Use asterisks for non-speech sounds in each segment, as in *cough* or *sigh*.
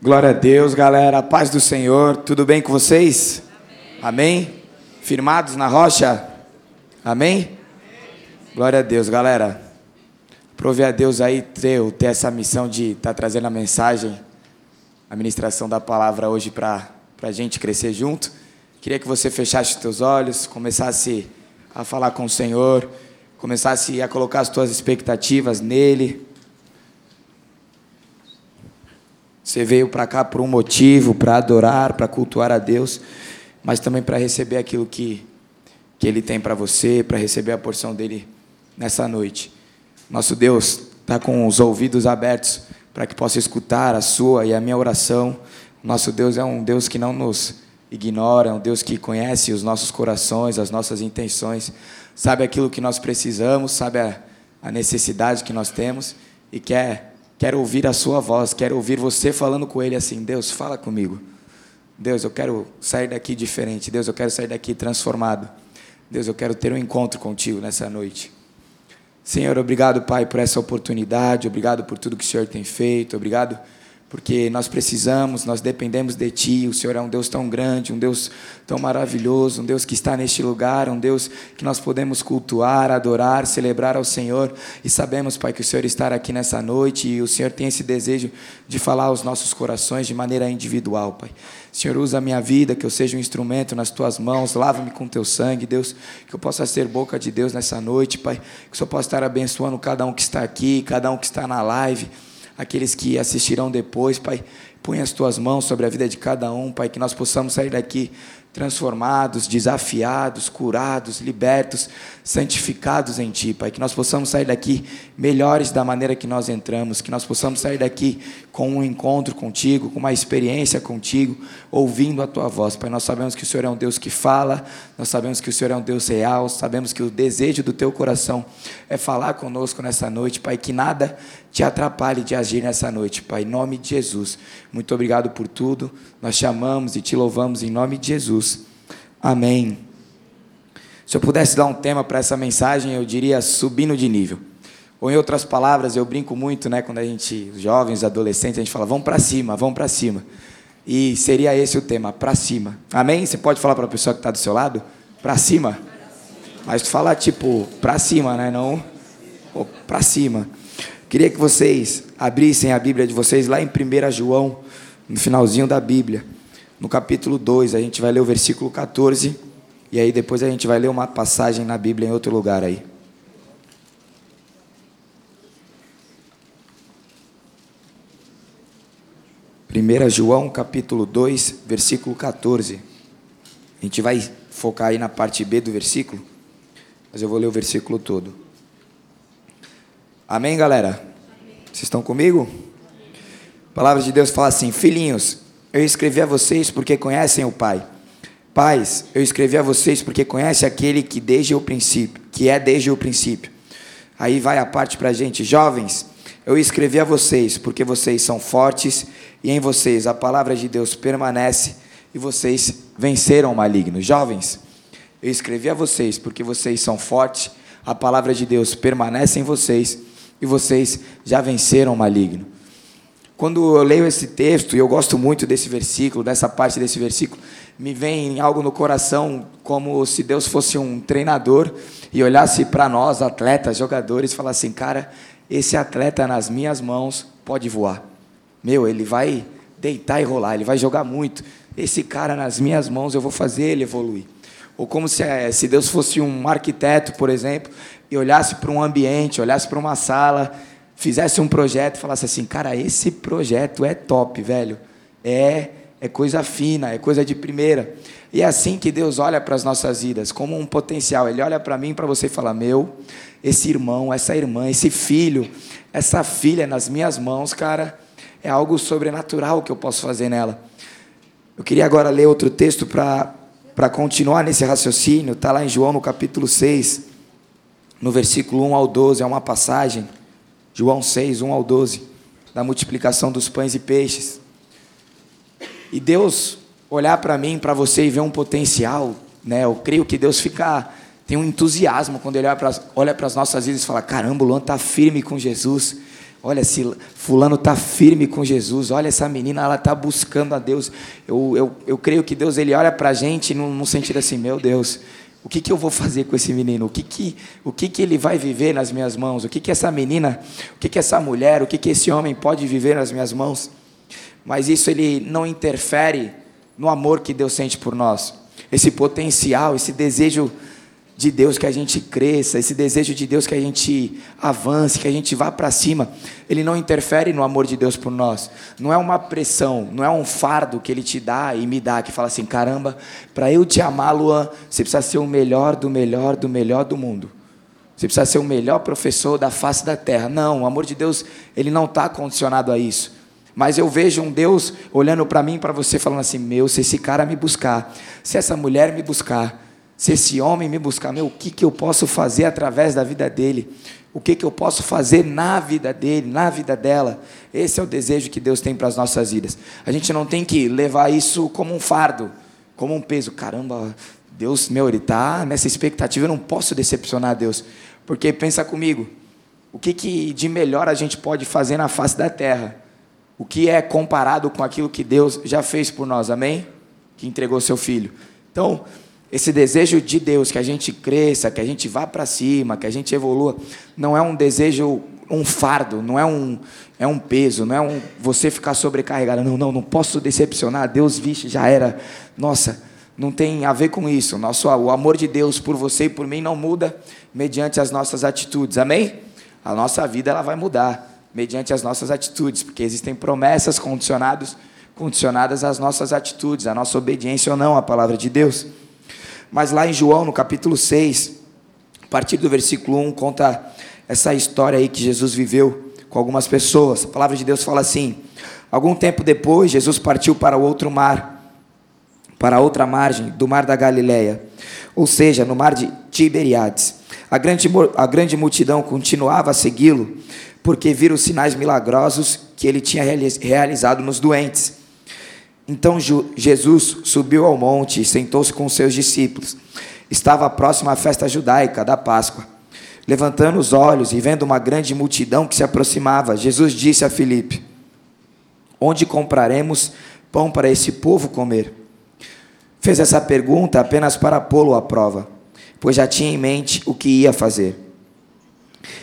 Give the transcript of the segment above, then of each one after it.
Glória a Deus, galera. Paz do Senhor. Tudo bem com vocês? Amém? Amém? Firmados na rocha? Amém? Amém? Glória a Deus, galera. Prove a Deus aí ter, ter essa missão de estar tá trazendo a mensagem, a ministração da palavra hoje para a gente crescer junto. Queria que você fechasse os teus olhos, começasse a falar com o Senhor, começasse a colocar as tuas expectativas nele. Você veio para cá por um motivo, para adorar, para cultuar a Deus, mas também para receber aquilo que, que Ele tem para você, para receber a porção dele nessa noite. Nosso Deus está com os ouvidos abertos para que possa escutar a sua e a minha oração. Nosso Deus é um Deus que não nos ignora, é um Deus que conhece os nossos corações, as nossas intenções, sabe aquilo que nós precisamos, sabe a, a necessidade que nós temos e quer, quer ouvir a sua voz, quer ouvir você falando com Ele assim: Deus, fala comigo. Deus, eu quero sair daqui diferente. Deus, eu quero sair daqui transformado. Deus, eu quero ter um encontro contigo nessa noite. Senhor, obrigado, Pai, por essa oportunidade. Obrigado por tudo que o Senhor tem feito. Obrigado porque nós precisamos, nós dependemos de Ti. O Senhor é um Deus tão grande, um Deus tão maravilhoso, um Deus que está neste lugar, um Deus que nós podemos cultuar, adorar, celebrar ao Senhor. E sabemos, Pai, que o Senhor está aqui nessa noite e o Senhor tem esse desejo de falar aos nossos corações de maneira individual, Pai. Senhor, usa a minha vida, que eu seja um instrumento nas tuas mãos, lava-me com teu sangue, Deus, que eu possa ser boca de Deus nessa noite, Pai, que o Senhor possa estar abençoando cada um que está aqui, cada um que está na live aqueles que assistirão depois, Pai. Põe as tuas mãos sobre a vida de cada um, Pai, que nós possamos sair daqui transformados, desafiados, curados, libertos, santificados em Ti, Pai. Que nós possamos sair daqui melhores da maneira que nós entramos, que nós possamos sair daqui com um encontro contigo, com uma experiência contigo, ouvindo a Tua voz, Pai. Nós sabemos que o Senhor é um Deus que fala, nós sabemos que o Senhor é um Deus real, sabemos que o desejo do Teu coração é falar conosco nessa noite, Pai. Que nada te atrapalhe de agir nessa noite, Pai. Em nome de Jesus. Muito obrigado por tudo. Nós te amamos e te louvamos em nome de Jesus. Amém. Se eu pudesse dar um tema para essa mensagem, eu diria subindo de nível. Ou em outras palavras, eu brinco muito, né, quando a gente, jovens, adolescentes, a gente fala, vamos para cima, vamos para cima. E seria esse o tema, para cima. Amém? Você pode falar para a pessoa que está do seu lado? Para cima. Mas tu fala tipo, para cima, né? Não para cima. Queria que vocês abrissem a Bíblia de vocês lá em 1 João, no finalzinho da Bíblia, no capítulo 2, a gente vai ler o versículo 14, e aí depois a gente vai ler uma passagem na Bíblia em outro lugar aí. Primeira João, capítulo 2, versículo 14. A gente vai focar aí na parte B do versículo, mas eu vou ler o versículo todo. Amém, galera? Vocês estão comigo? A palavra de Deus fala assim: Filhinhos, eu escrevi a vocês porque conhecem o Pai. Pais, eu escrevi a vocês porque conhecem aquele que desde o princípio, que é desde o princípio. Aí vai a parte para a gente, jovens. Eu escrevi a vocês porque vocês são fortes e em vocês a palavra de Deus permanece e vocês venceram o maligno. Jovens, eu escrevi a vocês porque vocês são fortes, a palavra de Deus permanece em vocês e vocês já venceram o maligno. Quando eu leio esse texto, e eu gosto muito desse versículo, dessa parte desse versículo, me vem algo no coração como se Deus fosse um treinador e olhasse para nós, atletas, jogadores, e falasse assim: cara, esse atleta nas minhas mãos pode voar. Meu, ele vai deitar e rolar, ele vai jogar muito. Esse cara nas minhas mãos eu vou fazer ele evoluir. Ou como se, eh, se Deus fosse um arquiteto, por exemplo, e olhasse para um ambiente, olhasse para uma sala, fizesse um projeto e falasse assim: cara, esse projeto é top, velho. É, é coisa fina, é coisa de primeira. E é assim que Deus olha para as nossas vidas, como um potencial. Ele olha para mim, para você e fala: meu, esse irmão, essa irmã, esse filho, essa filha nas minhas mãos, cara, é algo sobrenatural que eu posso fazer nela. Eu queria agora ler outro texto para continuar nesse raciocínio, está lá em João no capítulo 6 no versículo 1 ao 12, é uma passagem, João 6, 1 ao 12, da multiplicação dos pães e peixes. E Deus olhar para mim, para você e ver um potencial, né? Eu creio que Deus fica tem um entusiasmo quando ele para, olha para as nossas vidas e fala: caramba, o Luan está firme com Jesus. Olha, se fulano está firme com Jesus, olha essa menina, ela está buscando a Deus. Eu, eu, eu creio que Deus ele olha para a gente num, num sentido assim, meu Deus, o que, que eu vou fazer com esse menino? O que, que, o que, que ele vai viver nas minhas mãos? O que, que essa menina, o que, que essa mulher, o que, que esse homem pode viver nas minhas mãos? Mas isso ele não interfere no amor que Deus sente por nós. Esse potencial, esse desejo de Deus que a gente cresça, esse desejo de Deus que a gente avance, que a gente vá para cima, ele não interfere no amor de Deus por nós. Não é uma pressão, não é um fardo que ele te dá e me dá, que fala assim: caramba, para eu te amar, Luan, você precisa ser o melhor do melhor do melhor do mundo. Você precisa ser o melhor professor da face da terra. Não, o amor de Deus, ele não está condicionado a isso. Mas eu vejo um Deus olhando para mim para você, falando assim: meu, se esse cara me buscar, se essa mulher me buscar, se esse homem me buscar, meu, o que, que eu posso fazer através da vida dele? O que, que eu posso fazer na vida dele, na vida dela? Esse é o desejo que Deus tem para as nossas vidas. A gente não tem que levar isso como um fardo, como um peso. Caramba, Deus, meu, ele está nessa expectativa, eu não posso decepcionar Deus. Porque pensa comigo, o que, que de melhor a gente pode fazer na face da terra? O que é comparado com aquilo que Deus já fez por nós, amém? Que entregou seu filho. Então, esse desejo de Deus, que a gente cresça, que a gente vá para cima, que a gente evolua, não é um desejo, um fardo, não é um, é um peso, não é um você ficar sobrecarregado. Não, não, não posso decepcionar. Deus, vixe, já era. Nossa, não tem a ver com isso. Nosso, o amor de Deus por você e por mim não muda mediante as nossas atitudes. Amém? A nossa vida ela vai mudar mediante as nossas atitudes, porque existem promessas condicionadas, condicionadas às nossas atitudes, à nossa obediência ou não à palavra de Deus. Mas lá em João, no capítulo 6, a partir do versículo 1, conta essa história aí que Jesus viveu com algumas pessoas. A palavra de Deus fala assim: Algum tempo depois, Jesus partiu para o outro mar, para outra margem do mar da Galileia, ou seja, no mar de Tiberiades. A grande, a grande multidão continuava a segui-lo, porque viram os sinais milagrosos que ele tinha realizado nos doentes. Então Jesus subiu ao monte e sentou-se com seus discípulos. Estava próximo à festa judaica da Páscoa. Levantando os olhos e vendo uma grande multidão que se aproximava, Jesus disse a Filipe: Onde compraremos pão para esse povo comer? Fez essa pergunta apenas para pô-lo à prova, pois já tinha em mente o que ia fazer.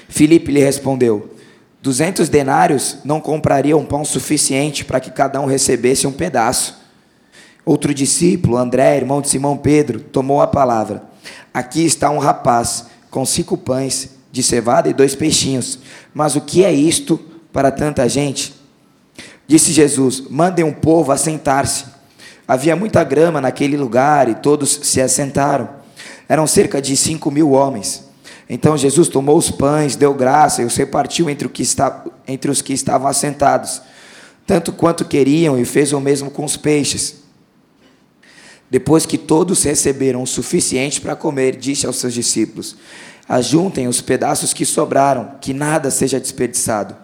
Filipe lhe respondeu: Duzentos denários não comprariam pão suficiente para que cada um recebesse um pedaço. Outro discípulo, André, irmão de Simão Pedro, tomou a palavra. Aqui está um rapaz com cinco pães de cevada e dois peixinhos. Mas o que é isto para tanta gente? Disse Jesus: Mandem um povo assentar-se. Havia muita grama naquele lugar e todos se assentaram. Eram cerca de cinco mil homens. Então Jesus tomou os pães, deu graça e os repartiu entre, entre os que estavam assentados, tanto quanto queriam, e fez o mesmo com os peixes. Depois que todos receberam o suficiente para comer, disse aos seus discípulos: Ajuntem os pedaços que sobraram, que nada seja desperdiçado.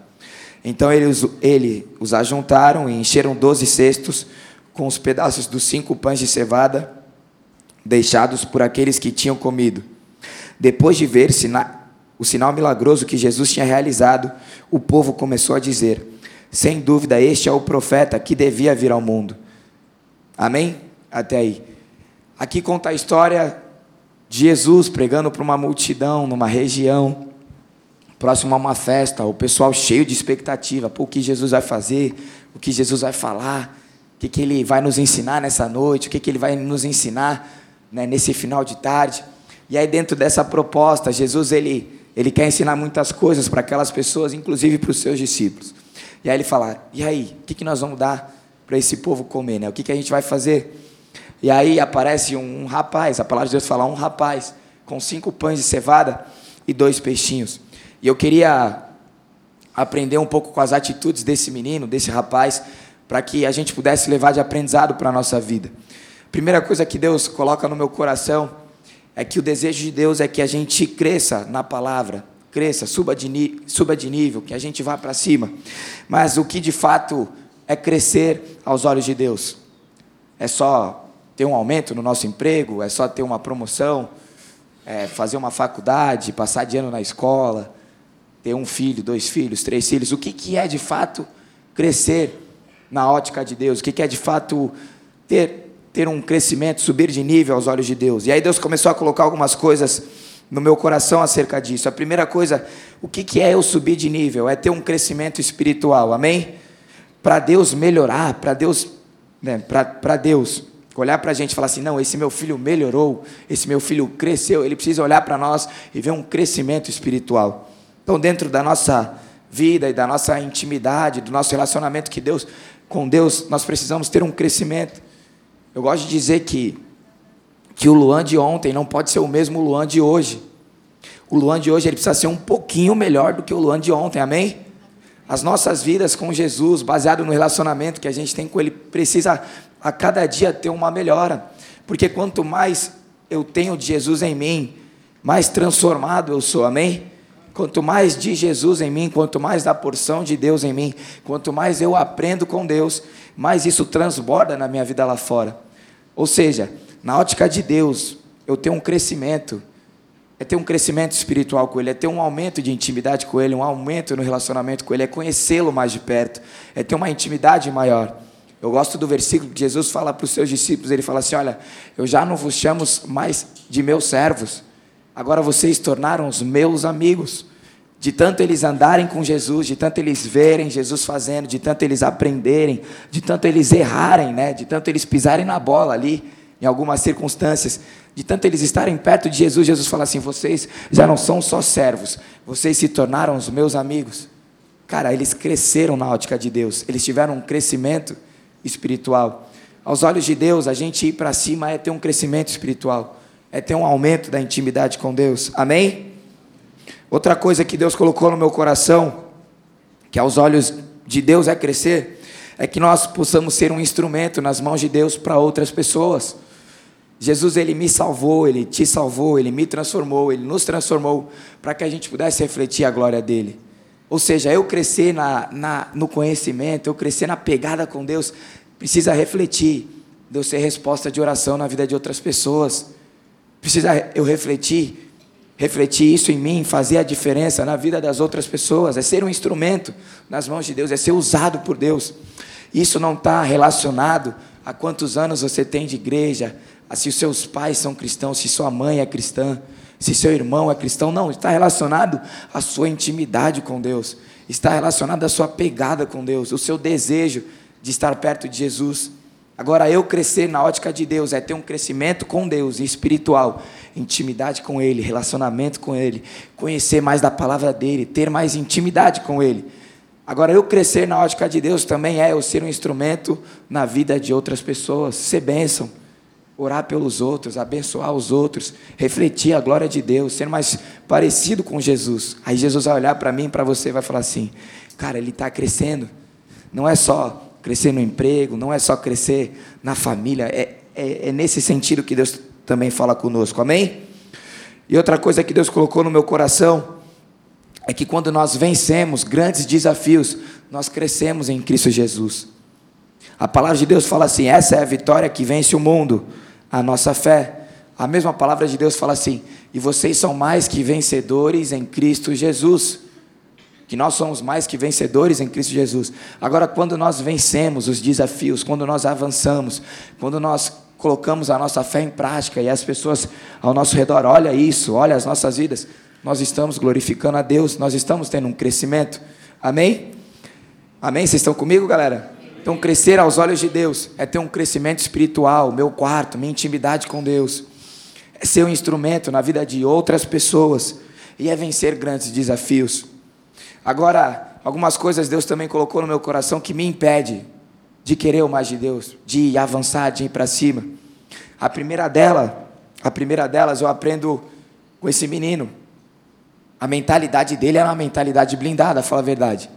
Então eles ele os ajuntaram e encheram doze cestos com os pedaços dos cinco pães de cevada deixados por aqueles que tinham comido. Depois de ver o sinal milagroso que Jesus tinha realizado, o povo começou a dizer: sem dúvida, este é o profeta que devia vir ao mundo. Amém? Até aí. Aqui conta a história de Jesus pregando para uma multidão numa região próximo a uma festa, o pessoal cheio de expectativa, Pô, o que Jesus vai fazer, o que Jesus vai falar, o que, que ele vai nos ensinar nessa noite, o que, que ele vai nos ensinar né, nesse final de tarde. E aí dentro dessa proposta, Jesus ele ele quer ensinar muitas coisas para aquelas pessoas, inclusive para os seus discípulos. E aí ele fala: "E aí, o que que nós vamos dar para esse povo comer, né? O que que a gente vai fazer?" E aí aparece um, um rapaz, a palavra de Deus fala um rapaz com cinco pães de cevada e dois peixinhos. E eu queria aprender um pouco com as atitudes desse menino, desse rapaz, para que a gente pudesse levar de aprendizado para a nossa vida. Primeira coisa que Deus coloca no meu coração é que o desejo de Deus é que a gente cresça na palavra, cresça, suba de, suba de nível, que a gente vá para cima. Mas o que de fato é crescer aos olhos de Deus? É só ter um aumento no nosso emprego? É só ter uma promoção? É fazer uma faculdade? Passar de ano na escola? ter um filho, dois filhos, três filhos. O que, que é de fato crescer na ótica de Deus? O que, que é de fato ter, ter um crescimento, subir de nível aos olhos de Deus? E aí Deus começou a colocar algumas coisas no meu coração acerca disso. A primeira coisa, o que, é eu subir de nível? É ter um crescimento espiritual, amém? Para Deus melhorar, para Deus, né, para Deus olhar para a gente e falar assim: não, esse meu filho melhorou, esse meu filho cresceu, ele precisa olhar para nós e ver um crescimento espiritual. Então, dentro da nossa vida e da nossa intimidade, do nosso relacionamento que Deus, com Deus, nós precisamos ter um crescimento. Eu gosto de dizer que, que o Luan de ontem não pode ser o mesmo Luan de hoje. O Luan de hoje ele precisa ser um pouquinho melhor do que o Luan de ontem, amém? As nossas vidas com Jesus, baseado no relacionamento que a gente tem com Ele, precisa a cada dia ter uma melhora. Porque quanto mais eu tenho de Jesus em mim, mais transformado eu sou, amém? Quanto mais de Jesus em mim, quanto mais da porção de Deus em mim, quanto mais eu aprendo com Deus, mais isso transborda na minha vida lá fora. Ou seja, na ótica de Deus, eu tenho um crescimento, é ter um crescimento espiritual com Ele, é ter um aumento de intimidade com Ele, um aumento no relacionamento com Ele, é conhecê-lo mais de perto, é ter uma intimidade maior. Eu gosto do versículo que Jesus fala para os seus discípulos, ele fala assim: Olha, eu já não vos chamo mais de meus servos, agora vocês tornaram os meus amigos. De tanto eles andarem com Jesus, de tanto eles verem Jesus fazendo, de tanto eles aprenderem, de tanto eles errarem, né? de tanto eles pisarem na bola ali, em algumas circunstâncias, de tanto eles estarem perto de Jesus, Jesus fala assim: vocês já não são só servos, vocês se tornaram os meus amigos. Cara, eles cresceram na ótica de Deus, eles tiveram um crescimento espiritual. Aos olhos de Deus, a gente ir para cima é ter um crescimento espiritual, é ter um aumento da intimidade com Deus. Amém? Outra coisa que Deus colocou no meu coração, que aos olhos de Deus é crescer, é que nós possamos ser um instrumento nas mãos de Deus para outras pessoas. Jesus, ele me salvou, ele te salvou, ele me transformou, ele nos transformou para que a gente pudesse refletir a glória dele. Ou seja, eu crescer na, na, no conhecimento, eu crescer na pegada com Deus, precisa refletir, Deus ser resposta de oração na vida de outras pessoas. Precisa eu refletir, refletir isso em mim, fazer a diferença na vida das outras pessoas, é ser um instrumento nas mãos de Deus, é ser usado por Deus. Isso não está relacionado a quantos anos você tem de igreja, a se os seus pais são cristãos, se sua mãe é cristã se seu irmão é cristão, não, está relacionado à sua intimidade com Deus, está relacionado à sua pegada com Deus, o seu desejo de estar perto de Jesus. Agora, eu crescer na ótica de Deus é ter um crescimento com Deus, espiritual, intimidade com Ele, relacionamento com Ele, conhecer mais da palavra dEle, ter mais intimidade com Ele. Agora, eu crescer na ótica de Deus também é eu ser um instrumento na vida de outras pessoas, ser bênção orar pelos outros, abençoar os outros, refletir a glória de Deus, ser mais parecido com Jesus. Aí Jesus vai olhar para mim, para você, e vai falar assim: cara, ele está crescendo. Não é só crescer no emprego, não é só crescer na família, é, é, é nesse sentido que Deus também fala conosco, amém? E outra coisa que Deus colocou no meu coração é que quando nós vencemos grandes desafios, nós crescemos em Cristo Jesus. A palavra de Deus fala assim: essa é a vitória que vence o mundo a nossa fé. A mesma palavra de Deus fala assim: e vocês são mais que vencedores em Cristo Jesus. Que nós somos mais que vencedores em Cristo Jesus. Agora, quando nós vencemos os desafios, quando nós avançamos, quando nós colocamos a nossa fé em prática e as pessoas ao nosso redor, olha isso, olha as nossas vidas, nós estamos glorificando a Deus, nós estamos tendo um crescimento. Amém? Amém? Vocês estão comigo, galera? Então, crescer aos olhos de Deus é ter um crescimento espiritual, meu quarto, minha intimidade com Deus. É ser um instrumento na vida de outras pessoas e é vencer grandes desafios. Agora, algumas coisas Deus também colocou no meu coração que me impede de querer o mais de Deus, de avançar, de ir para cima. A primeira dela, a primeira delas eu aprendo com esse menino. A mentalidade dele era uma mentalidade blindada, fala a verdade.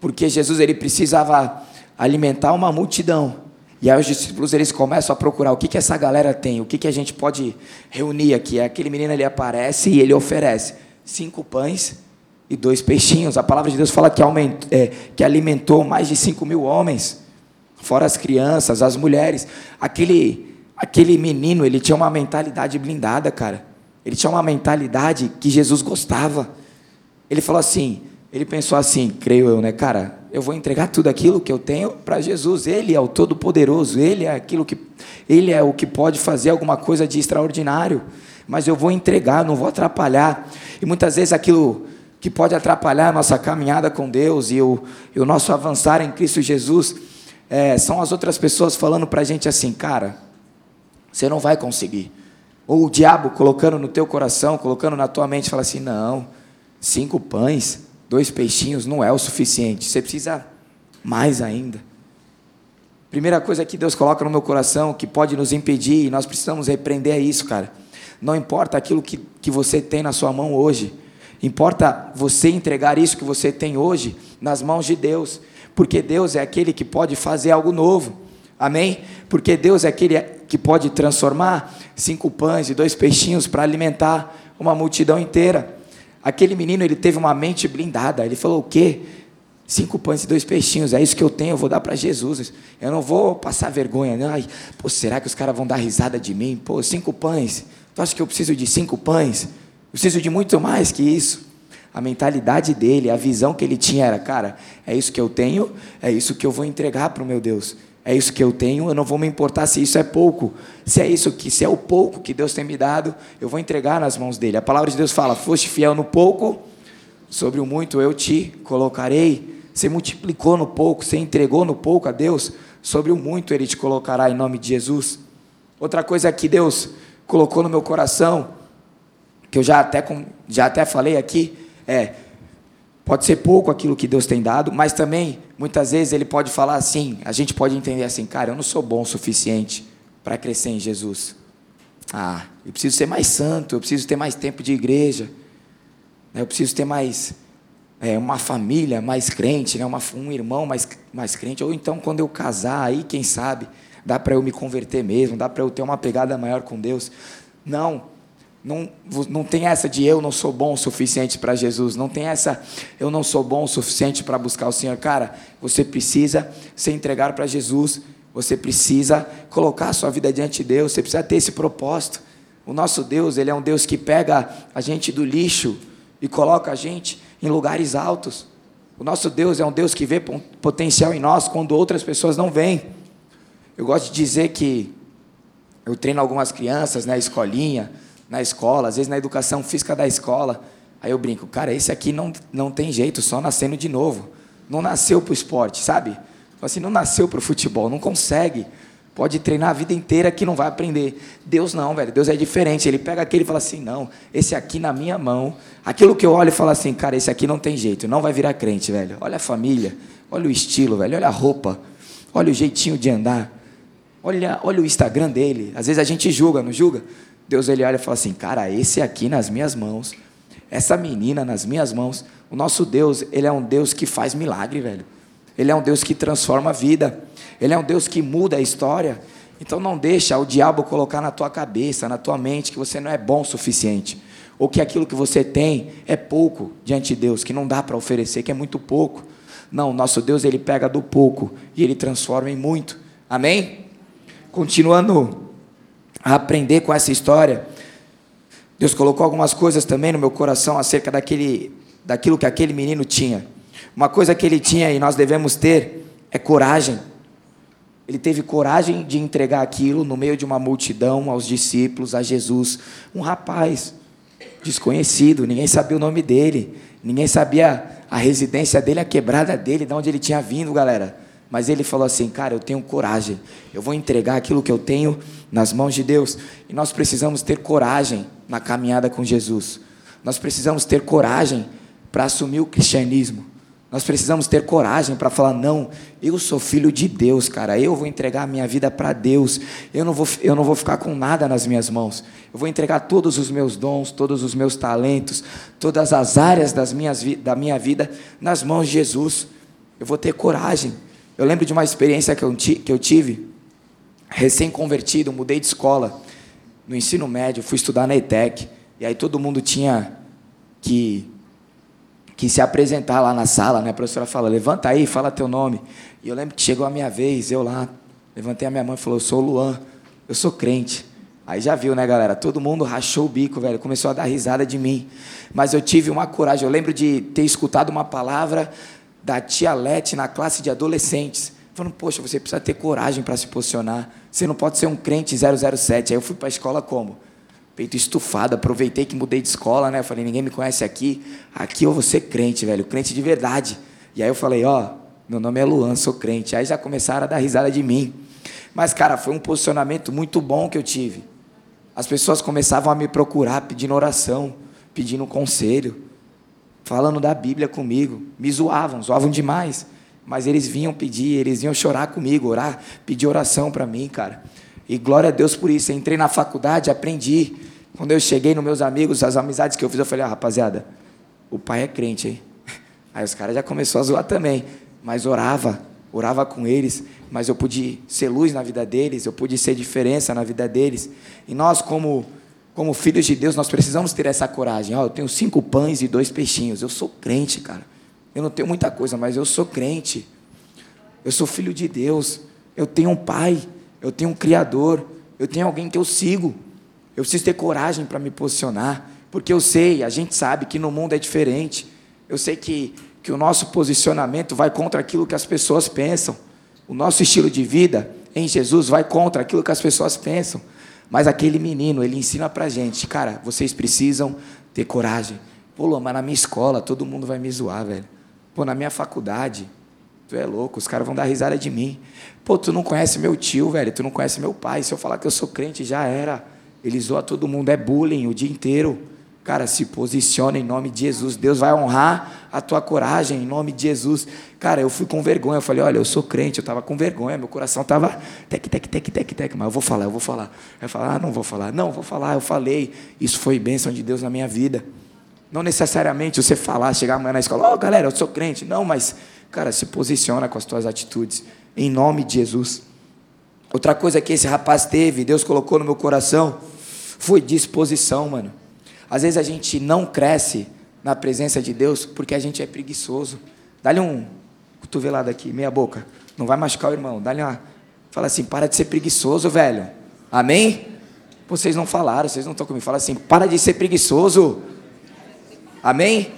Porque Jesus ele precisava alimentar uma multidão. E aí os discípulos eles começam a procurar o que, que essa galera tem, o que, que a gente pode reunir aqui. Aquele menino ele aparece e ele oferece cinco pães e dois peixinhos. A palavra de Deus fala que, aumentou, é, que alimentou mais de cinco mil homens, fora as crianças, as mulheres. Aquele, aquele menino ele tinha uma mentalidade blindada, cara. Ele tinha uma mentalidade que Jesus gostava. ele falou assim, ele pensou assim, creio eu, né, cara, eu vou entregar tudo aquilo que eu tenho para Jesus. Ele é o todo-poderoso, ele é aquilo que ele é o que pode fazer alguma coisa de extraordinário, mas eu vou entregar, não vou atrapalhar. E muitas vezes aquilo que pode atrapalhar a nossa caminhada com Deus e o, e o nosso avançar em Cristo Jesus é, são as outras pessoas falando para a gente assim, cara, você não vai conseguir. Ou o diabo colocando no teu coração, colocando na tua mente, fala assim, não, cinco pães, dois peixinhos não é o suficiente. Você precisa mais ainda. Primeira coisa que Deus coloca no meu coração que pode nos impedir, e nós precisamos repreender é isso, cara. Não importa aquilo que, que você tem na sua mão hoje, importa você entregar isso que você tem hoje nas mãos de Deus, porque Deus é aquele que pode fazer algo novo, amém? Porque Deus é aquele que pode transformar cinco pães e dois peixinhos para alimentar uma multidão inteira. Aquele menino ele teve uma mente blindada. Ele falou: o quê? Cinco pães e dois peixinhos, é isso que eu tenho, eu vou dar para Jesus. Eu não vou passar vergonha. Né? Ai, pô, será que os caras vão dar risada de mim? Pô, cinco pães. Tu acha que eu preciso de cinco pães? Preciso de muito mais que isso. A mentalidade dele, a visão que ele tinha era, cara, é isso que eu tenho, é isso que eu vou entregar para o meu Deus é isso que eu tenho, eu não vou me importar se isso é pouco. Se é isso que, se é o pouco que Deus tem me dado, eu vou entregar nas mãos dele. A palavra de Deus fala: "Foste fiel no pouco, sobre o muito eu te colocarei". Você multiplicou no pouco, você entregou no pouco a Deus, sobre o muito ele te colocará em nome de Jesus. Outra coisa que Deus colocou no meu coração, que eu já até já até falei aqui, é Pode ser pouco aquilo que Deus tem dado, mas também, muitas vezes, ele pode falar assim: a gente pode entender assim, cara, eu não sou bom o suficiente para crescer em Jesus. Ah, eu preciso ser mais santo, eu preciso ter mais tempo de igreja, né, eu preciso ter mais é, uma família mais crente, né, uma, um irmão mais, mais crente, ou então quando eu casar, aí quem sabe, dá para eu me converter mesmo, dá para eu ter uma pegada maior com Deus. Não, não, não tem essa de eu não sou bom o suficiente para Jesus. Não tem essa eu não sou bom o suficiente para buscar o Senhor. Cara, você precisa se entregar para Jesus. Você precisa colocar a sua vida diante de Deus. Você precisa ter esse propósito. O nosso Deus, ele é um Deus que pega a gente do lixo e coloca a gente em lugares altos. O nosso Deus é um Deus que vê potencial em nós quando outras pessoas não veem. Eu gosto de dizer que eu treino algumas crianças na né, escolinha na escola, às vezes na educação física da escola. Aí eu brinco, cara, esse aqui não, não tem jeito, só nascendo de novo. Não nasceu para o esporte, sabe? Assim, não nasceu para o futebol, não consegue. Pode treinar a vida inteira que não vai aprender. Deus não, velho. Deus é diferente. Ele pega aquele e fala assim: não, esse aqui na minha mão. Aquilo que eu olho e falo assim, cara, esse aqui não tem jeito, não vai virar crente, velho. Olha a família, olha o estilo, velho. Olha a roupa, olha o jeitinho de andar. Olha, olha o Instagram dele. Às vezes a gente julga, não julga? Deus ele olha e fala assim: "Cara, esse aqui nas minhas mãos, essa menina nas minhas mãos". O nosso Deus, ele é um Deus que faz milagre, velho. Ele é um Deus que transforma a vida. Ele é um Deus que muda a história. Então não deixa o diabo colocar na tua cabeça, na tua mente que você não é bom o suficiente, ou que aquilo que você tem é pouco diante de Deus, que não dá para oferecer, que é muito pouco. Não, nosso Deus ele pega do pouco e ele transforma em muito. Amém? Continuando a aprender com essa história. Deus colocou algumas coisas também no meu coração acerca daquele, daquilo que aquele menino tinha. Uma coisa que ele tinha e nós devemos ter é coragem. Ele teve coragem de entregar aquilo no meio de uma multidão, aos discípulos, a Jesus. Um rapaz desconhecido, ninguém sabia o nome dele, ninguém sabia a residência dele, a quebrada dele, de onde ele tinha vindo, galera. Mas ele falou assim: Cara, eu tenho coragem, eu vou entregar aquilo que eu tenho nas mãos de Deus. E nós precisamos ter coragem na caminhada com Jesus. Nós precisamos ter coragem para assumir o cristianismo. Nós precisamos ter coragem para falar: não, eu sou filho de Deus, cara. Eu vou entregar a minha vida para Deus. Eu não, vou, eu não vou ficar com nada nas minhas mãos. Eu vou entregar todos os meus dons, todos os meus talentos, todas as áreas das minhas, da minha vida nas mãos de Jesus. Eu vou ter coragem. Eu lembro de uma experiência que eu, que eu tive, recém-convertido, mudei de escola, no ensino médio, fui estudar na ETEC, e aí todo mundo tinha que, que se apresentar lá na sala, né? A professora fala, levanta aí, fala teu nome. E eu lembro que chegou a minha vez, eu lá, levantei a minha mão e falou, eu sou o Luan, eu sou crente. Aí já viu, né, galera? Todo mundo rachou o bico, velho. Começou a dar risada de mim. Mas eu tive uma coragem. Eu lembro de ter escutado uma palavra da tia Lete na classe de adolescentes. Falando, poxa, você precisa ter coragem para se posicionar. Você não pode ser um crente 007. Aí eu fui para a escola como? Peito estufado. Aproveitei que mudei de escola, né? Falei, ninguém me conhece aqui. Aqui eu vou ser crente, velho. Crente de verdade. E aí eu falei, ó, meu nome é Luan, sou crente. Aí já começaram a dar risada de mim. Mas, cara, foi um posicionamento muito bom que eu tive. As pessoas começavam a me procurar pedindo oração, pedindo conselho, falando da Bíblia comigo. Me zoavam, zoavam demais. Mas eles vinham pedir, eles vinham chorar comigo, orar, pedir oração para mim, cara. E glória a Deus por isso. Eu entrei na faculdade, aprendi. Quando eu cheguei nos meus amigos, as amizades que eu fiz, eu falei, ah, rapaziada, o pai é crente, hein? *laughs* Aí os caras já começaram a zoar também. Mas orava, orava com eles, mas eu pude ser luz na vida deles, eu pude ser diferença na vida deles. E nós, como, como filhos de Deus, nós precisamos ter essa coragem. Ó, eu tenho cinco pães e dois peixinhos. Eu sou crente, cara. Eu não tenho muita coisa, mas eu sou crente. Eu sou filho de Deus. Eu tenho um pai. Eu tenho um criador. Eu tenho alguém que eu sigo. Eu preciso ter coragem para me posicionar. Porque eu sei, a gente sabe que no mundo é diferente. Eu sei que que o nosso posicionamento vai contra aquilo que as pessoas pensam. O nosso estilo de vida em Jesus vai contra aquilo que as pessoas pensam. Mas aquele menino, ele ensina pra gente, cara, vocês precisam ter coragem. Pô, mas na minha escola todo mundo vai me zoar, velho. Pô, na minha faculdade, tu é louco, os caras vão dar risada de mim. Pô, tu não conhece meu tio, velho, tu não conhece meu pai. Se eu falar que eu sou crente, já era. Ele zoa todo mundo, é bullying o dia inteiro. Cara, se posiciona em nome de Jesus. Deus vai honrar a tua coragem em nome de Jesus. Cara, eu fui com vergonha. Eu falei, olha, eu sou crente. Eu estava com vergonha. Meu coração estava tec, tec, tec, tec, tec. Mas eu vou falar, eu vou falar. Eu falei, ah, não vou falar. Não, vou falar. Eu falei. Isso foi bênção de Deus na minha vida. Não necessariamente você falar, chegar amanhã na escola, ó, oh, galera, eu sou crente. Não, mas, cara, se posiciona com as tuas atitudes. Em nome de Jesus. Outra coisa que esse rapaz teve, Deus colocou no meu coração, foi disposição, mano. Às vezes a gente não cresce na presença de Deus porque a gente é preguiçoso. Dá-lhe um cotovelado aqui, meia boca. Não vai machucar o irmão. Dá-lhe uma. Fala assim: para de ser preguiçoso, velho. Amém? Vocês não falaram, vocês não estão comigo. Fala assim: para de ser preguiçoso. Amém?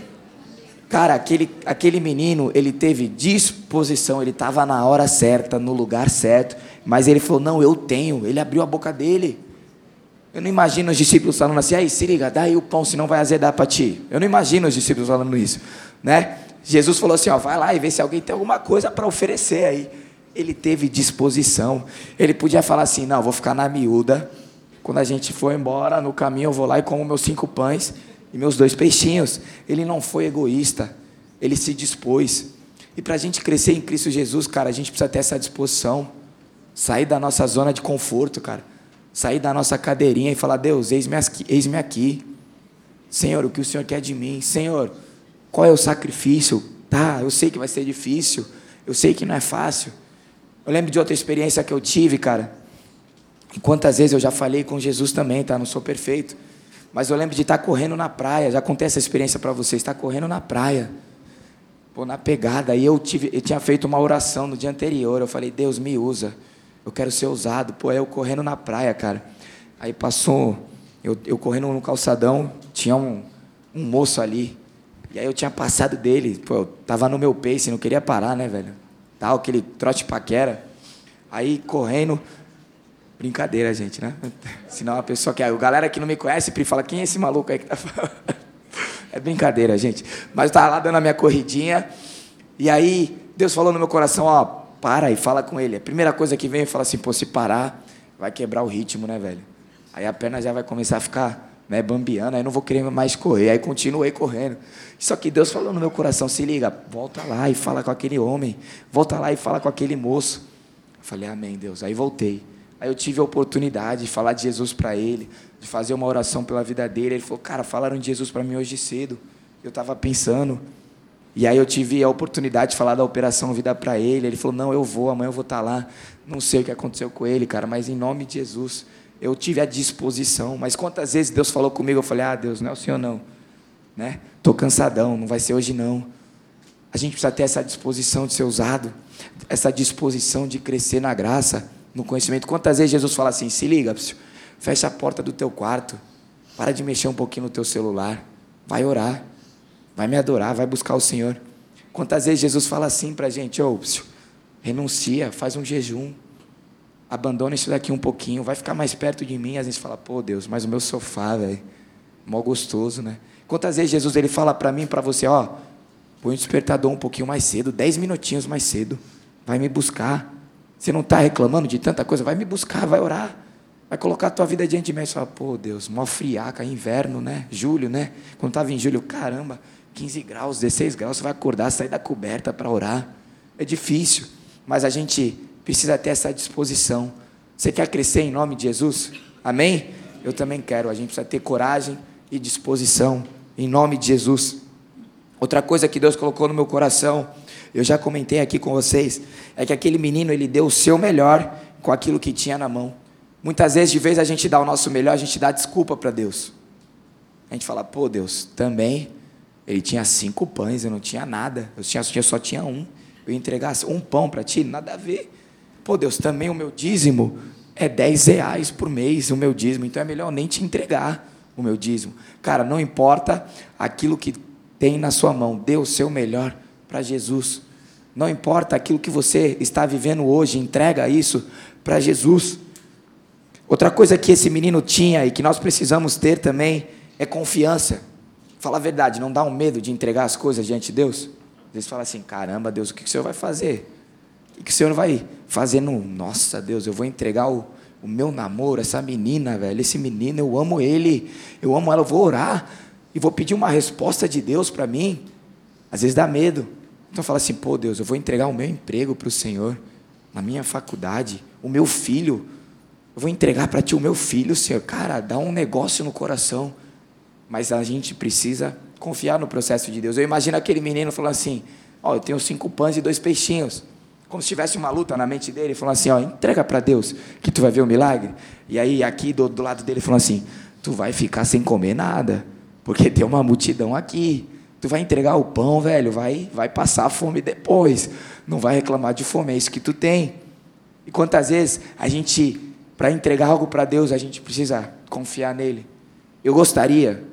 Cara, aquele, aquele menino, ele teve disposição, ele estava na hora certa, no lugar certo, mas ele falou: Não, eu tenho. Ele abriu a boca dele. Eu não imagino os discípulos falando assim, aí se liga, dá aí o pão, senão vai azedar para ti. Eu não imagino os discípulos falando isso, né? Jesus falou assim, ó, vai lá e vê se alguém tem alguma coisa para oferecer aí. Ele teve disposição. Ele podia falar assim, não, vou ficar na miúda. Quando a gente for embora, no caminho eu vou lá e como meus cinco pães e meus dois peixinhos. Ele não foi egoísta. Ele se dispôs. E para a gente crescer em Cristo Jesus, cara, a gente precisa ter essa disposição. Sair da nossa zona de conforto, cara sair da nossa cadeirinha e falar: Deus, eis-me aqui, eis aqui. Senhor, o que o Senhor quer de mim? Senhor, qual é o sacrifício? Tá, eu sei que vai ser difícil, eu sei que não é fácil. Eu lembro de outra experiência que eu tive, cara. E quantas vezes eu já falei com Jesus também, tá? Não sou perfeito. Mas eu lembro de estar correndo na praia. Já contei essa experiência para vocês. Estar correndo na praia. Pô, na pegada. E eu, tive, eu tinha feito uma oração no dia anterior. Eu falei, Deus, me usa eu quero ser ousado. Pô, eu correndo na praia, cara. Aí passou, eu, eu correndo no calçadão, tinha um, um moço ali. E aí eu tinha passado dele, pô, eu tava no meu pace, não queria parar, né, velho? Tal, aquele trote paquera. Aí correndo, brincadeira, gente, né? *laughs* Senão a pessoa que. A galera que não me conhece sempre fala: quem é esse maluco aí que tá *laughs* falando? É brincadeira, gente. Mas eu tava lá dando a minha corridinha. E aí, Deus falou no meu coração: ó, para e fala com ele. A primeira coisa que vem é falar assim, pô, se parar, vai quebrar o ritmo, né, velho? Aí a perna já vai começar a ficar né, bambiando, aí não vou querer mais correr. Aí continuei correndo. Só que Deus falou no meu coração, se liga, volta lá e fala com aquele homem, volta lá e fala com aquele moço. Eu falei, amém, Deus. Aí voltei. Aí eu tive a oportunidade de falar de Jesus para ele, de fazer uma oração pela vida dele. Ele falou, cara, falaram de Jesus para mim hoje cedo. Eu estava pensando, e aí eu tive a oportunidade de falar da operação vida para ele. Ele falou: "Não, eu vou, amanhã eu vou estar tá lá". Não sei o que aconteceu com ele, cara, mas em nome de Jesus, eu tive a disposição. Mas quantas vezes Deus falou comigo, eu falei: "Ah, Deus, não é o Senhor não". Né? Tô cansadão, não vai ser hoje não. A gente precisa ter essa disposição de ser usado, essa disposição de crescer na graça, no conhecimento. Quantas vezes Jesus fala assim: "Se liga, fecha a porta do teu quarto, para de mexer um pouquinho no teu celular, vai orar, vai me adorar, vai buscar o Senhor. Quantas vezes Jesus fala assim para a gente, ô, renuncia, faz um jejum, abandona isso daqui um pouquinho, vai ficar mais perto de mim. Às vezes fala, pô Deus, mas o meu sofá, velho, mó gostoso, né? Quantas vezes Jesus ele fala para mim, para você, ó, põe o despertador um pouquinho mais cedo, dez minutinhos mais cedo, vai me buscar. Você não está reclamando de tanta coisa, vai me buscar, vai orar. Vai colocar a tua vida diante de mim e fala, pô Deus, mó friaca, inverno, né? Julho, né? Quando estava em julho, caramba, 15 graus, 16 graus, você vai acordar, sair da coberta para orar. É difícil, mas a gente precisa ter essa disposição. Você quer crescer em nome de Jesus? Amém? Eu também quero. A gente precisa ter coragem e disposição em nome de Jesus. Outra coisa que Deus colocou no meu coração, eu já comentei aqui com vocês, é que aquele menino ele deu o seu melhor com aquilo que tinha na mão. Muitas vezes, de vez a gente dá o nosso melhor, a gente dá desculpa para Deus. A gente fala, pô, Deus, também ele tinha cinco pães, eu não tinha nada. Eu, tinha, eu só tinha um. Eu entregasse um pão para ti, nada a ver. Pô, Deus, também o meu dízimo é 10 reais por mês, o meu dízimo. Então é melhor nem te entregar o meu dízimo. Cara, não importa aquilo que tem na sua mão, dê o seu melhor para Jesus. Não importa aquilo que você está vivendo hoje, entrega isso para Jesus. Outra coisa que esse menino tinha e que nós precisamos ter também é confiança. Fala a verdade, não dá um medo de entregar as coisas diante de Deus? Às vezes fala assim: caramba, Deus, o que o Senhor vai fazer? O que o Senhor vai fazer no. Nossa, Deus, eu vou entregar o, o meu namoro, essa menina, velho, esse menino, eu amo ele, eu amo ela, eu vou orar e vou pedir uma resposta de Deus para mim. Às vezes dá medo. Então fala assim: pô, Deus, eu vou entregar o meu emprego para o Senhor, na minha faculdade, o meu filho. Eu vou entregar para ti o meu filho, Senhor. Cara, dá um negócio no coração mas a gente precisa confiar no processo de Deus. Eu imagino aquele menino falando assim: Ó, oh, eu tenho cinco pães e dois peixinhos. Como se tivesse uma luta na mente dele, falando assim: Ó, entrega para Deus, que tu vai ver o milagre. E aí, aqui do, do lado dele, falando assim: Tu vai ficar sem comer nada, porque tem uma multidão aqui. Tu vai entregar o pão, velho, vai, vai passar fome depois. Não vai reclamar de fome, é isso que tu tem. E quantas vezes a gente, para entregar algo para Deus, a gente precisa confiar nele. Eu gostaria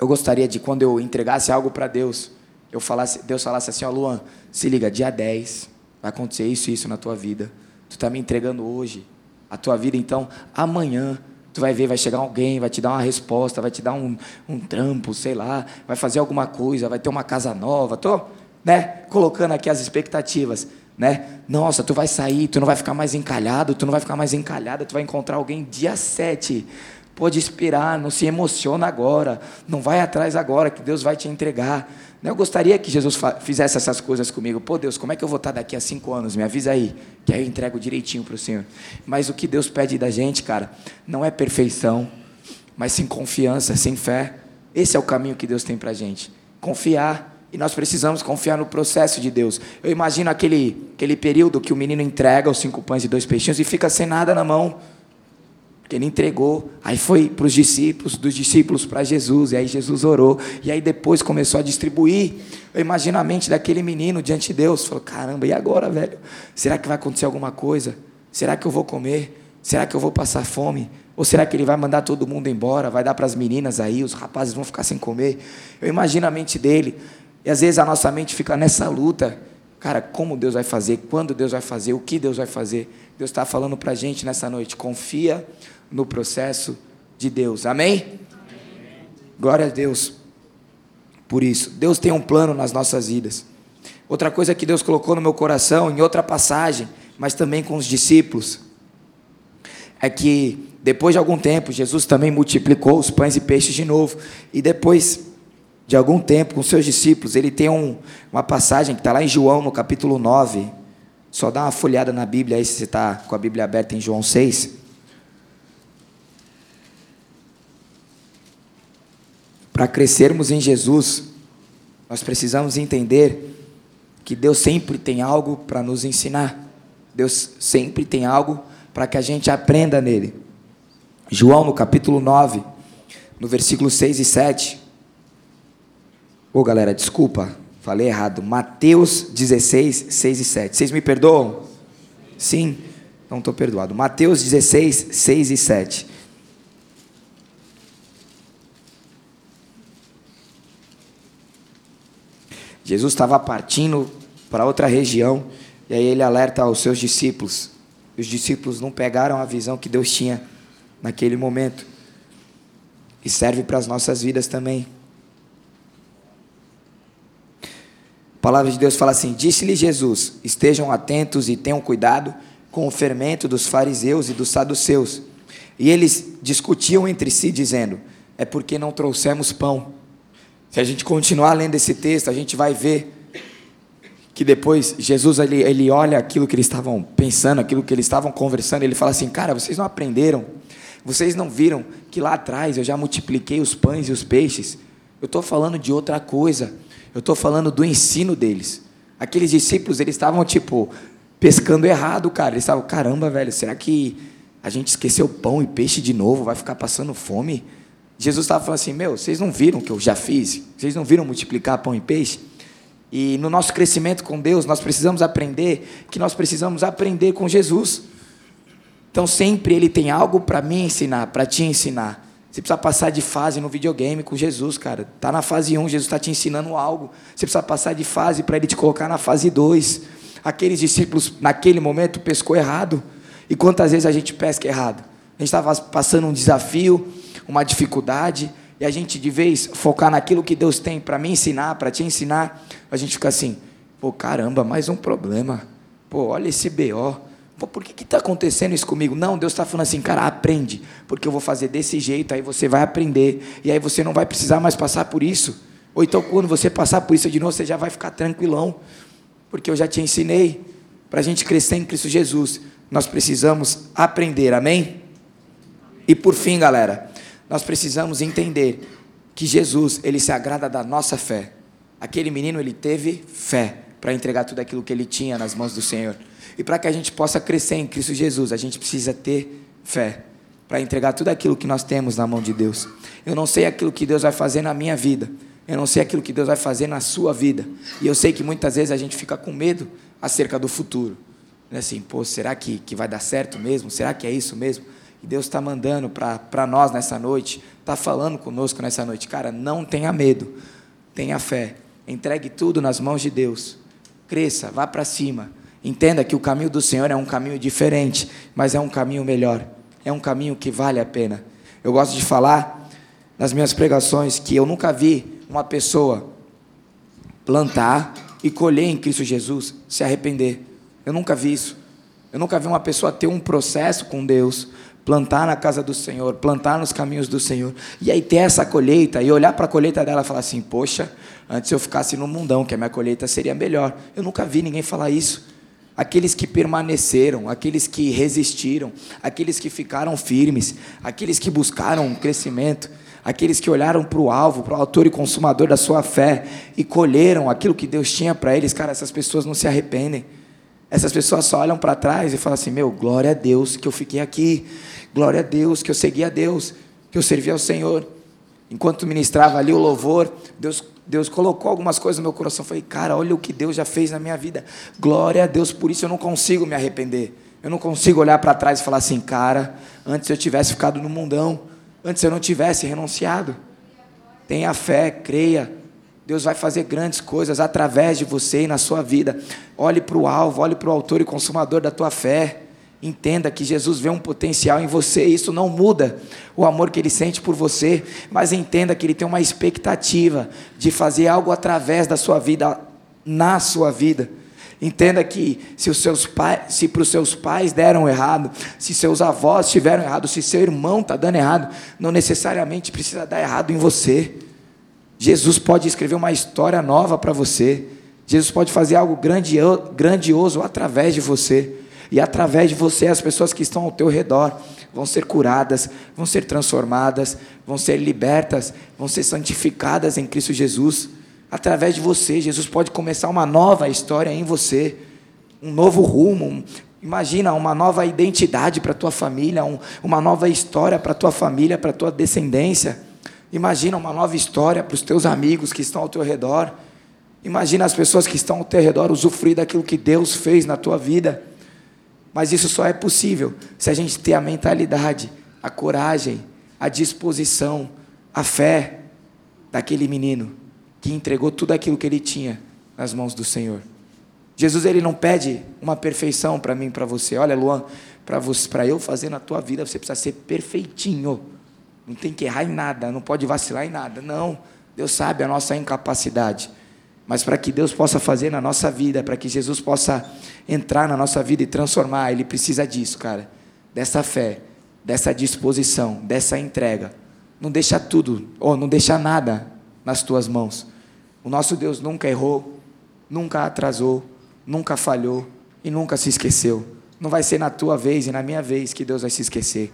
eu gostaria de quando eu entregasse algo para Deus, eu falasse, Deus falasse assim, ó Luan, se liga, dia 10, vai acontecer isso e isso na tua vida. Tu está me entregando hoje a tua vida, então amanhã tu vai ver, vai chegar alguém, vai te dar uma resposta, vai te dar um, um trampo, sei lá, vai fazer alguma coisa, vai ter uma casa nova. Tô, né, colocando aqui as expectativas, né? Nossa, tu vai sair, tu não vai ficar mais encalhado, tu não vai ficar mais encalhada, tu vai encontrar alguém dia 7 Pode esperar, não se emociona agora, não vai atrás agora, que Deus vai te entregar. Eu gostaria que Jesus fizesse essas coisas comigo. Pô, Deus, como é que eu vou estar daqui a cinco anos? Me avisa aí, que aí eu entrego direitinho para o Senhor. Mas o que Deus pede da gente, cara, não é perfeição, mas sim confiança, sem fé. Esse é o caminho que Deus tem para a gente. Confiar. E nós precisamos confiar no processo de Deus. Eu imagino aquele, aquele período que o menino entrega os cinco pães e dois peixinhos e fica sem nada na mão que ele entregou, aí foi para os discípulos, dos discípulos para Jesus, e aí Jesus orou, e aí depois começou a distribuir. Eu imagino a mente daquele menino diante de Deus, falou: caramba, e agora, velho? Será que vai acontecer alguma coisa? Será que eu vou comer? Será que eu vou passar fome? Ou será que ele vai mandar todo mundo embora? Vai dar para as meninas aí, os rapazes vão ficar sem comer? Eu imagino a mente dele, e às vezes a nossa mente fica nessa luta. Cara, como Deus vai fazer? Quando Deus vai fazer? O que Deus vai fazer? Deus está falando para a gente nessa noite. Confia no processo de Deus. Amém? Amém? Glória a Deus por isso. Deus tem um plano nas nossas vidas. Outra coisa que Deus colocou no meu coração, em outra passagem, mas também com os discípulos, é que depois de algum tempo, Jesus também multiplicou os pães e peixes de novo. E depois de algum tempo, com seus discípulos, ele tem um, uma passagem que está lá em João, no capítulo 9. Só dá uma folhada na Bíblia aí, se você está com a Bíblia aberta em João 6. Para crescermos em Jesus, nós precisamos entender que Deus sempre tem algo para nos ensinar. Deus sempre tem algo para que a gente aprenda nele. João, no capítulo 9, no versículo 6 e 7. Ô oh, galera, desculpa, falei errado. Mateus 16, 6 e 7. Vocês me perdoam? Sim? Não estou perdoado. Mateus 16, 6 e 7. Jesus estava partindo para outra região, e aí ele alerta os seus discípulos. Os discípulos não pegaram a visão que Deus tinha naquele momento. E serve para as nossas vidas também. A palavra de Deus fala assim: Disse-lhe Jesus: Estejam atentos e tenham cuidado com o fermento dos fariseus e dos saduceus. E eles discutiam entre si, dizendo: É porque não trouxemos pão. Se a gente continuar lendo esse texto, a gente vai ver que depois Jesus ele, ele olha aquilo que eles estavam pensando, aquilo que eles estavam conversando, ele fala assim: Cara, vocês não aprenderam? Vocês não viram que lá atrás eu já multipliquei os pães e os peixes? Eu estou falando de outra coisa. Eu estou falando do ensino deles. Aqueles discípulos, eles estavam tipo pescando errado, cara. Eles estavam, caramba, velho, será que a gente esqueceu pão e peixe de novo? Vai ficar passando fome? Jesus estava falando assim: Meu, vocês não viram que eu já fiz? Vocês não viram multiplicar pão e peixe? E no nosso crescimento com Deus, nós precisamos aprender que nós precisamos aprender com Jesus. Então sempre Ele tem algo para me ensinar, para te ensinar. Você precisa passar de fase no videogame com Jesus, cara. Tá na fase 1, Jesus está te ensinando algo. Você precisa passar de fase para ele te colocar na fase 2. Aqueles discípulos, naquele momento, pescou errado. E quantas vezes a gente pesca errado? A gente estava passando um desafio, uma dificuldade, e a gente, de vez, focar naquilo que Deus tem para me ensinar, para te ensinar, a gente fica assim: pô, caramba, mais um problema. Pô, olha esse BO. Pô, por que está acontecendo isso comigo? Não, Deus está falando assim, cara, aprende, porque eu vou fazer desse jeito, aí você vai aprender, e aí você não vai precisar mais passar por isso. Ou então, quando você passar por isso de novo, você já vai ficar tranquilão, porque eu já te ensinei. Para a gente crescer em Cristo Jesus, nós precisamos aprender, amém? E por fim, galera, nós precisamos entender que Jesus, ele se agrada da nossa fé. Aquele menino, ele teve fé para entregar tudo aquilo que ele tinha nas mãos do Senhor. E para que a gente possa crescer em Cristo Jesus, a gente precisa ter fé para entregar tudo aquilo que nós temos na mão de Deus. Eu não sei aquilo que Deus vai fazer na minha vida. Eu não sei aquilo que Deus vai fazer na sua vida. E eu sei que muitas vezes a gente fica com medo acerca do futuro. Né? Assim, pô, será que, que vai dar certo mesmo? Será que é isso mesmo? E Deus está mandando para nós nessa noite, está falando conosco nessa noite. Cara, não tenha medo, tenha fé. Entregue tudo nas mãos de Deus. Cresça, vá para cima. Entenda que o caminho do Senhor é um caminho diferente, mas é um caminho melhor. É um caminho que vale a pena. Eu gosto de falar nas minhas pregações que eu nunca vi uma pessoa plantar e colher em Cristo Jesus se arrepender. Eu nunca vi isso. Eu nunca vi uma pessoa ter um processo com Deus, plantar na casa do Senhor, plantar nos caminhos do Senhor, e aí ter essa colheita e olhar para a colheita dela e falar assim: Poxa, antes eu ficasse no mundão, que a minha colheita seria melhor. Eu nunca vi ninguém falar isso aqueles que permaneceram, aqueles que resistiram, aqueles que ficaram firmes, aqueles que buscaram um crescimento, aqueles que olharam para o alvo, para o autor e consumador da sua fé e colheram aquilo que Deus tinha para eles, cara, essas pessoas não se arrependem. Essas pessoas só olham para trás e falam assim: Meu, glória a Deus que eu fiquei aqui, glória a Deus que eu segui a Deus, que eu servi ao Senhor. Enquanto ministrava ali o louvor, Deus Deus colocou algumas coisas no meu coração. Eu falei, cara, olha o que Deus já fez na minha vida. Glória a Deus, por isso eu não consigo me arrepender. Eu não consigo olhar para trás e falar assim, cara, antes eu tivesse ficado no mundão, antes eu não tivesse renunciado. Tenha fé, creia. Deus vai fazer grandes coisas através de você e na sua vida. Olhe para o alvo, olhe para o autor e consumador da tua fé. Entenda que Jesus vê um potencial em você, isso não muda o amor que ele sente por você, mas entenda que ele tem uma expectativa de fazer algo através da sua vida, na sua vida. Entenda que se os seus pais, se para os seus pais deram errado, se seus avós tiveram errado, se seu irmão está dando errado, não necessariamente precisa dar errado em você. Jesus pode escrever uma história nova para você. Jesus pode fazer algo grandioso através de você. E através de você, as pessoas que estão ao teu redor vão ser curadas, vão ser transformadas, vão ser libertas, vão ser santificadas em Cristo Jesus. Através de você, Jesus pode começar uma nova história em você, um novo rumo. Um, imagina uma nova identidade para a tua família, um, uma nova história para a tua família, para a tua descendência. Imagina uma nova história para os teus amigos que estão ao teu redor. Imagina as pessoas que estão ao teu redor usufruir daquilo que Deus fez na tua vida. Mas isso só é possível se a gente ter a mentalidade, a coragem, a disposição, a fé daquele menino que entregou tudo aquilo que ele tinha nas mãos do Senhor. Jesus ele não pede uma perfeição para mim, para você. Olha, Luan, para eu fazer na tua vida, você precisa ser perfeitinho. Não tem que errar em nada, não pode vacilar em nada. Não. Deus sabe a nossa incapacidade. Mas para que Deus possa fazer na nossa vida, para que Jesus possa entrar na nossa vida e transformar, Ele precisa disso, cara. Dessa fé, dessa disposição, dessa entrega. Não deixa tudo, ou não deixa nada nas tuas mãos. O nosso Deus nunca errou, nunca atrasou, nunca falhou e nunca se esqueceu. Não vai ser na tua vez e na minha vez que Deus vai se esquecer.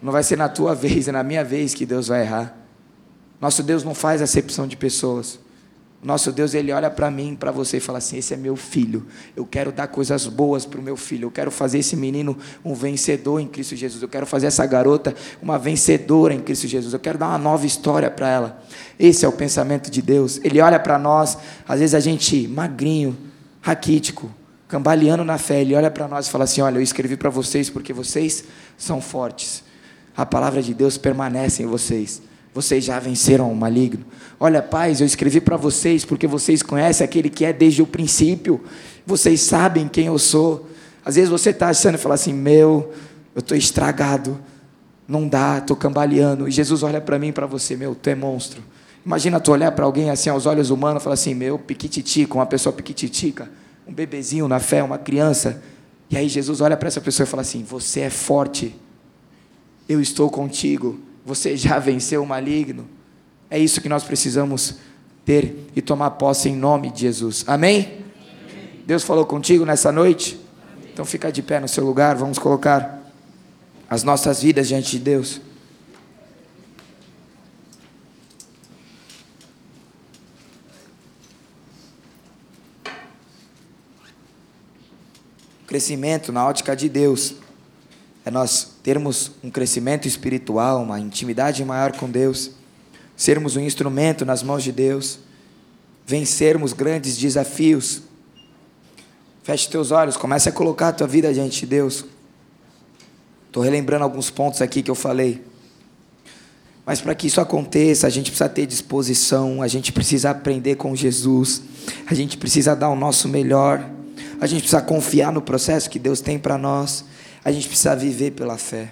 Não vai ser na tua vez e na minha vez que Deus vai errar. Nosso Deus não faz acepção de pessoas. Nosso Deus, Ele olha para mim, para você e fala assim: esse é meu filho. Eu quero dar coisas boas para o meu filho. Eu quero fazer esse menino um vencedor em Cristo Jesus. Eu quero fazer essa garota uma vencedora em Cristo Jesus. Eu quero dar uma nova história para ela. Esse é o pensamento de Deus. Ele olha para nós, às vezes a gente magrinho, raquítico, cambaleando na fé. Ele olha para nós e fala assim: olha, eu escrevi para vocês porque vocês são fortes. A palavra de Deus permanece em vocês. Vocês já venceram o maligno. Olha, pais, eu escrevi para vocês porque vocês conhecem aquele que é desde o princípio. Vocês sabem quem eu sou. Às vezes você está achando e fala assim: Meu, eu estou estragado. Não dá, estou cambaleando. E Jesus olha para mim e para você: Meu, tu é monstro. Imagina tu olhar para alguém assim aos olhos humanos e falar assim: Meu, piquititica, uma pessoa piquititica, um bebezinho na fé, uma criança. E aí Jesus olha para essa pessoa e fala assim: Você é forte. Eu estou contigo você já *laughs* venceu o maligno. É isso que nós precisamos ter e tomar posse em nome de Jesus. Amém? Amém. Deus falou contigo nessa noite? Amém. Então fica de pé no seu lugar, vamos colocar as nossas vidas diante de Deus. Crescimento na ótica de Deus é nós termos um crescimento espiritual, uma intimidade maior com Deus, sermos um instrumento nas mãos de Deus, vencermos grandes desafios. Feche teus olhos, comece a colocar a tua vida diante de Deus. Estou relembrando alguns pontos aqui que eu falei. Mas para que isso aconteça, a gente precisa ter disposição, a gente precisa aprender com Jesus, a gente precisa dar o nosso melhor, a gente precisa confiar no processo que Deus tem para nós a gente precisa viver pela fé.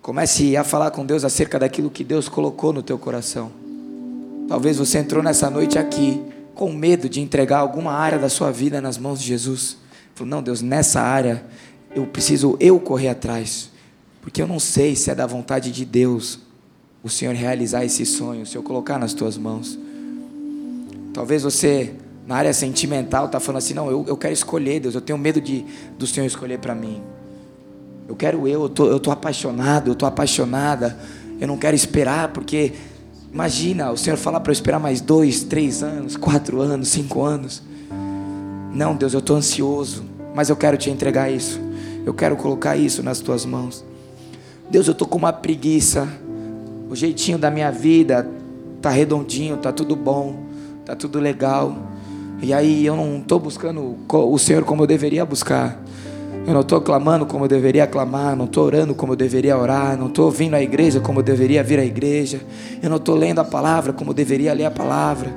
Comece a falar com Deus acerca daquilo que Deus colocou no teu coração. Talvez você entrou nessa noite aqui com medo de entregar alguma área da sua vida nas mãos de Jesus. Falou, não, Deus, nessa área eu preciso eu correr atrás. Porque eu não sei se é da vontade de Deus o Senhor realizar esse sonho, o Senhor colocar nas tuas mãos. Talvez você na área sentimental está falando assim, não, eu, eu quero escolher, Deus, eu tenho medo de, do Senhor escolher para mim. Eu quero eu, eu tô, eu tô apaixonado, eu tô apaixonada, eu não quero esperar, porque imagina, o Senhor falar para eu esperar mais dois, três anos, quatro anos, cinco anos. Não, Deus, eu estou ansioso, mas eu quero te entregar isso. Eu quero colocar isso nas tuas mãos. Deus, eu estou com uma preguiça. O jeitinho da minha vida tá redondinho, tá tudo bom, tá tudo legal. E aí eu não estou buscando o Senhor como eu deveria buscar. Eu não estou clamando como eu deveria clamar, não estou orando como eu deveria orar, não estou vindo à igreja como eu deveria vir à igreja, eu não estou lendo a palavra como eu deveria ler a palavra.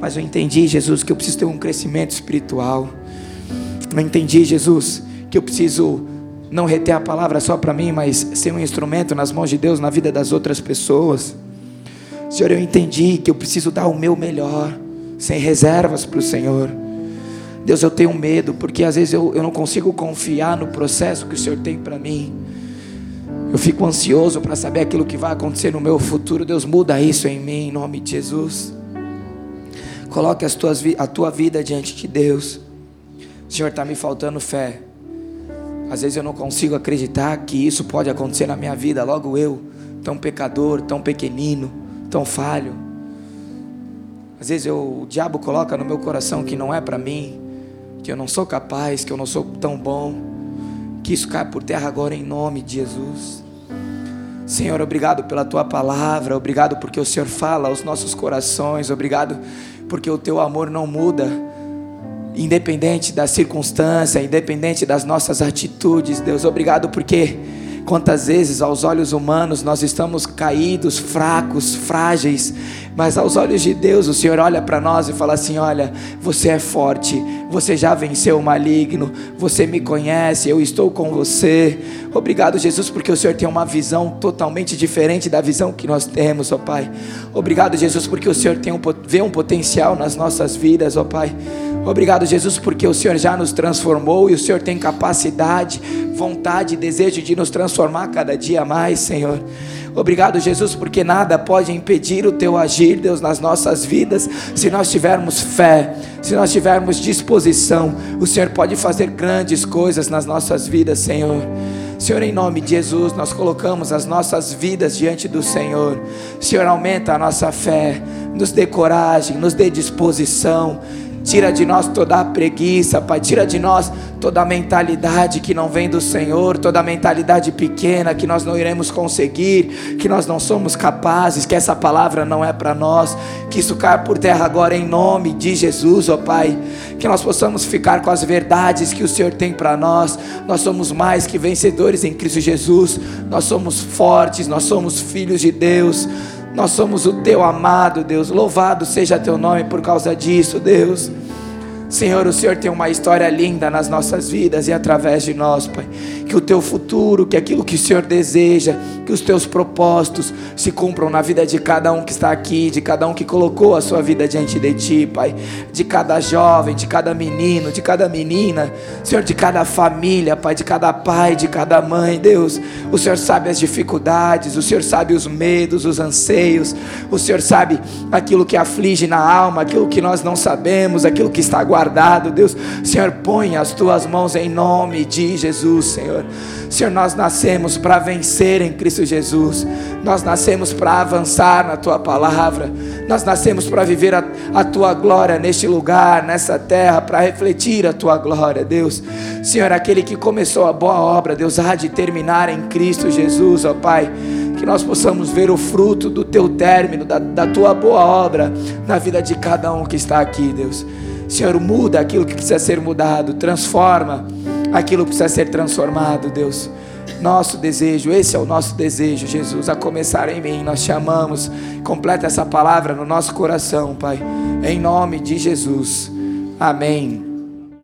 Mas eu entendi, Jesus, que eu preciso ter um crescimento espiritual. Eu entendi, Jesus, que eu preciso não reter a palavra só para mim, mas ser um instrumento nas mãos de Deus na vida das outras pessoas. Senhor, eu entendi que eu preciso dar o meu melhor sem reservas para o Senhor. Deus, eu tenho medo, porque às vezes eu, eu não consigo confiar no processo que o Senhor tem para mim. Eu fico ansioso para saber aquilo que vai acontecer no meu futuro. Deus, muda isso em mim, em nome de Jesus. Coloque as tuas, a tua vida diante de Deus. Senhor, está me faltando fé. Às vezes eu não consigo acreditar que isso pode acontecer na minha vida, logo eu, tão pecador, tão pequenino, tão falho. Às vezes eu, o diabo coloca no meu coração que não é para mim, que eu não sou capaz, que eu não sou tão bom. Que isso caia por terra agora em nome de Jesus. Senhor, obrigado pela tua palavra, obrigado porque o Senhor fala aos nossos corações, obrigado porque o teu amor não muda, independente da circunstância, independente das nossas atitudes, Deus, obrigado porque Quantas vezes, aos olhos humanos, nós estamos caídos, fracos, frágeis, mas aos olhos de Deus, o Senhor olha para nós e fala assim: Olha, você é forte, você já venceu o maligno, você me conhece, eu estou com você. Obrigado, Jesus, porque o Senhor tem uma visão totalmente diferente da visão que nós temos, ó Pai. Obrigado, Jesus, porque o Senhor tem um, vê um potencial nas nossas vidas, ó Pai. Obrigado, Jesus, porque o Senhor já nos transformou e o Senhor tem capacidade, vontade e desejo de nos transformar cada dia mais, Senhor. Obrigado, Jesus, porque nada pode impedir o teu agir, Deus, nas nossas vidas, se nós tivermos fé, se nós tivermos disposição. O Senhor pode fazer grandes coisas nas nossas vidas, Senhor. Senhor, em nome de Jesus, nós colocamos as nossas vidas diante do Senhor. Senhor, aumenta a nossa fé, nos dê coragem, nos dê disposição. Tira de nós toda a preguiça, Pai. Tira de nós toda a mentalidade que não vem do Senhor, toda a mentalidade pequena que nós não iremos conseguir, que nós não somos capazes, que essa palavra não é para nós. Que isso caia por terra agora em nome de Jesus, ó Pai. Que nós possamos ficar com as verdades que o Senhor tem para nós. Nós somos mais que vencedores em Cristo Jesus. Nós somos fortes, nós somos filhos de Deus. Nós somos o teu amado, Deus. Louvado seja teu nome por causa disso, Deus. Senhor, o Senhor tem uma história linda nas nossas vidas e através de nós, Pai. Que o teu futuro, que aquilo que o Senhor deseja, que os teus propósitos se cumpram na vida de cada um que está aqui, de cada um que colocou a sua vida diante de ti, Pai. De cada jovem, de cada menino, de cada menina, Senhor, de cada família, Pai, de cada pai, de cada mãe, Deus. O Senhor sabe as dificuldades, o Senhor sabe os medos, os anseios, o Senhor sabe aquilo que aflige na alma, aquilo que nós não sabemos, aquilo que está guardado guardado, Deus. Senhor, põe as tuas mãos em nome de Jesus, Senhor. Senhor, nós nascemos para vencer em Cristo Jesus. Nós nascemos para avançar na tua palavra. Nós nascemos para viver a, a tua glória neste lugar, nessa terra, para refletir a tua glória, Deus. Senhor, aquele que começou a boa obra, Deus, há de terminar em Cristo Jesus, ó Pai que nós possamos ver o fruto do teu término, da, da, tua boa obra na vida de cada um que está aqui, Deus. Senhor, muda aquilo que precisa ser mudado, transforma aquilo que precisa ser transformado, Deus. Nosso desejo, esse é o nosso desejo, Jesus, a começar em mim. Nós te amamos. Completa essa palavra no nosso coração, Pai. Em nome de Jesus. Amém.